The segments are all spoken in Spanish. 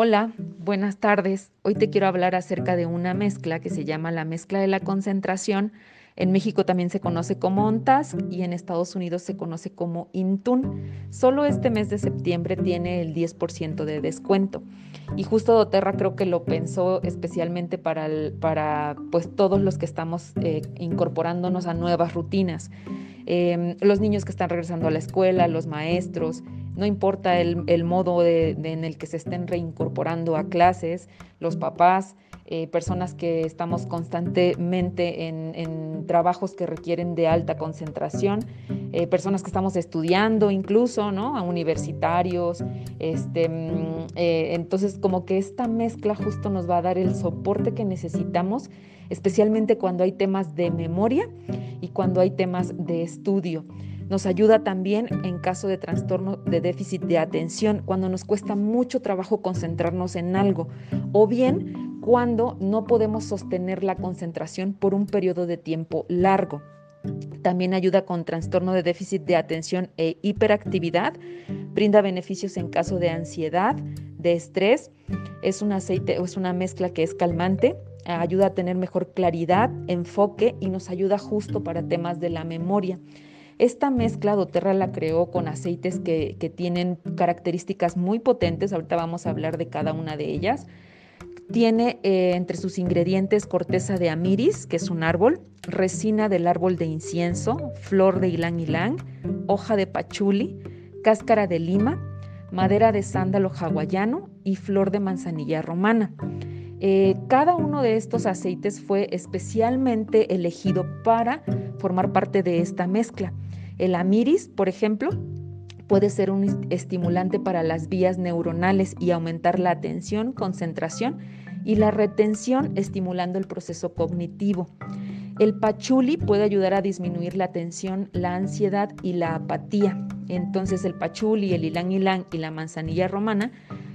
Hola, buenas tardes. Hoy te quiero hablar acerca de una mezcla que se llama la mezcla de la concentración. En México también se conoce como ONTASC y en Estados Unidos se conoce como INTUN. Solo este mes de septiembre tiene el 10% de descuento. Y justo doTERRA creo que lo pensó especialmente para, para pues, todos los que estamos eh, incorporándonos a nuevas rutinas. Em, los niños que están regresando a la escuela, los maestros, no importa el, modo en el que se estén reincorporando a clases, los papás, eh, personas que estamos constantemente en, trabajos que requieren de alta concentración, eh, personas que estamos estudiando incluso, ¿no? A universitarios. Este, mm, eh, entonces, como que esta mezcla justo nos va a dar el soporte que necesitamos, especialmente cuando hay temas de memoria y cuando hay temas de estudio. Nos ayuda también en caso de trastorno de déficit de atención, cuando nos cuesta mucho trabajo concentrarnos en algo, o bien cuando no podemos sostener la concentración por un periodo de tiempo largo. También ayuda con trastorno de déficit de atención e hiperactividad. Brinda beneficios en caso de ansiedad, de estrés. Es un aceite o es una mezcla que es calmante. Ayuda a tener mejor claridad, enfoque y nos ayuda justo para temas de la memoria. Esta mezcla doTERRA la creó con aceites que, tienen características muy potentes, ahorita vamos a hablar de cada una de ellas. Tiene eh, entre sus ingredientes corteza de amiris, que es un árbol, resina del árbol de incienso, flor de ylang ylang, hoja de pachuli, cáscara de lima, madera de sándalo hawaiano y flor de manzanilla romana. Eh, cada uno de estos aceites fue especialmente elegido para formar parte de esta mezcla. El amiris, por ejemplo, puede ser un estimulante para las vías neuronales y aumentar la atención, concentración y la retención, estimulando el proceso cognitivo. El pachuli puede ayudar a disminuir la tensión, la ansiedad y la apatía. Entonces el pachuli, el ilang ilang y la manzanilla romana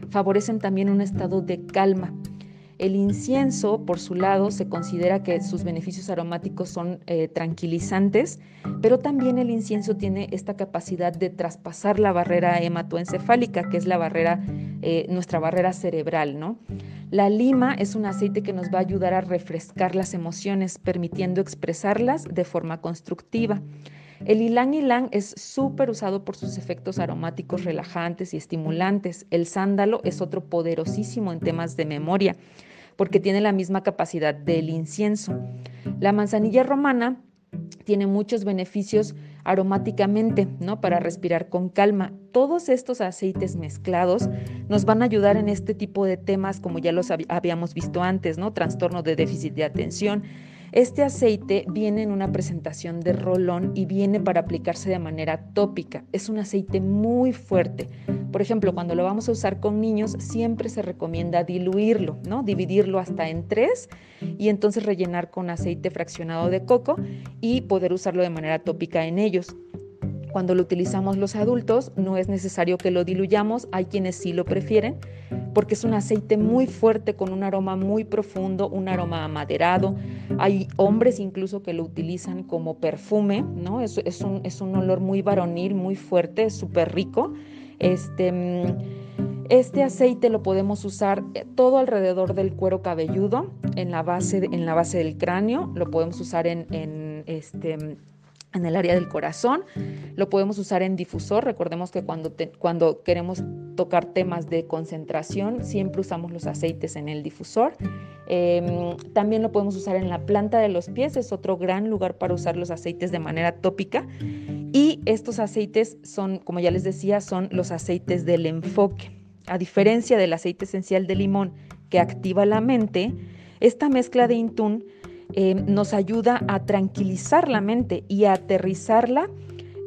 favorecen también un estado de calma, el incienso, por su lado, se considera que sus beneficios aromáticos son eh, tranquilizantes, pero también el incienso tiene esta capacidad de traspasar la barrera hematoencefálica, que es la barrera, eh, nuestra barrera cerebral, ¿no? La lima es un aceite que nos va a ayudar a refrescar las emociones, permitiendo expresarlas de forma constructiva. El ylang ylang es súper usado por sus efectos aromáticos relajantes y estimulantes. El sándalo es otro poderosísimo en temas de memoria porque tiene la misma capacidad del incienso. La manzanilla romana tiene muchos beneficios aromáticamente, ¿no? Para respirar con calma. Todos estos aceites mezclados nos van a ayudar en este tipo de temas como ya los habíamos visto antes, ¿no? Trastorno de déficit de atención, este aceite viene en una presentación de rolón y viene para aplicarse de manera tópica. Es un aceite muy fuerte. Por ejemplo, cuando lo vamos a usar con niños, siempre se recomienda diluirlo, ¿no? Dividirlo hasta en tres y entonces rellenar con aceite fraccionado de coco y poder usarlo de manera tópica en ellos. Cuando lo utilizamos los adultos, no es necesario que lo diluyamos, hay quienes sí lo prefieren, porque es un aceite muy fuerte con un aroma muy profundo, un aroma amaderado. Hay hombres incluso que lo utilizan como perfume, ¿no? Es, un, es un, olor muy varonil, muy fuerte, súper rico. Este, mm, este aceite lo podemos usar eh, todo alrededor del cuero cabelludo, en la base, en la base del cráneo, lo podemos usar en, en este, en el área del corazón. Lo podemos usar en difusor. Recordemos que cuando, cuando queremos tocar temas de concentración, siempre usamos los aceites en el difusor. Em, también lo podemos usar en la planta de los pies. Es otro gran lugar para usar los aceites de manera tópica. Y estos aceites son, como ya les decía, son los aceites del enfoque. A diferencia del aceite esencial de limón que activa la mente, esta mezcla de Intun eh, nos ayuda a tranquilizar la mente y a aterrizarla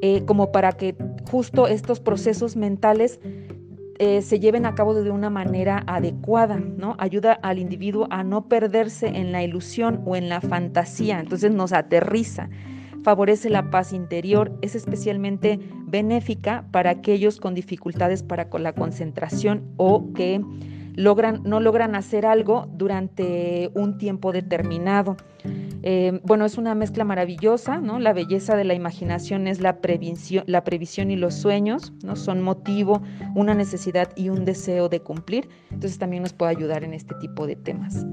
eh, como para que justo estos procesos mentales eh, se lleven a cabo de una manera adecuada, ¿no? Ayuda al individuo a no perderse en la ilusión o en la fantasía, entonces nos aterriza, favorece la paz interior, es especialmente benéfica para aquellos con dificultades para con la concentración o que logran, no logran hacer algo durante un tiempo determinado. Eh, bueno, es una mezcla maravillosa, ¿no? La belleza de la imaginación es la previsión, la previsión y los sueños, ¿no? Son motivo, una necesidad y un deseo de cumplir. Entonces también nos puede ayudar en este tipo de temas.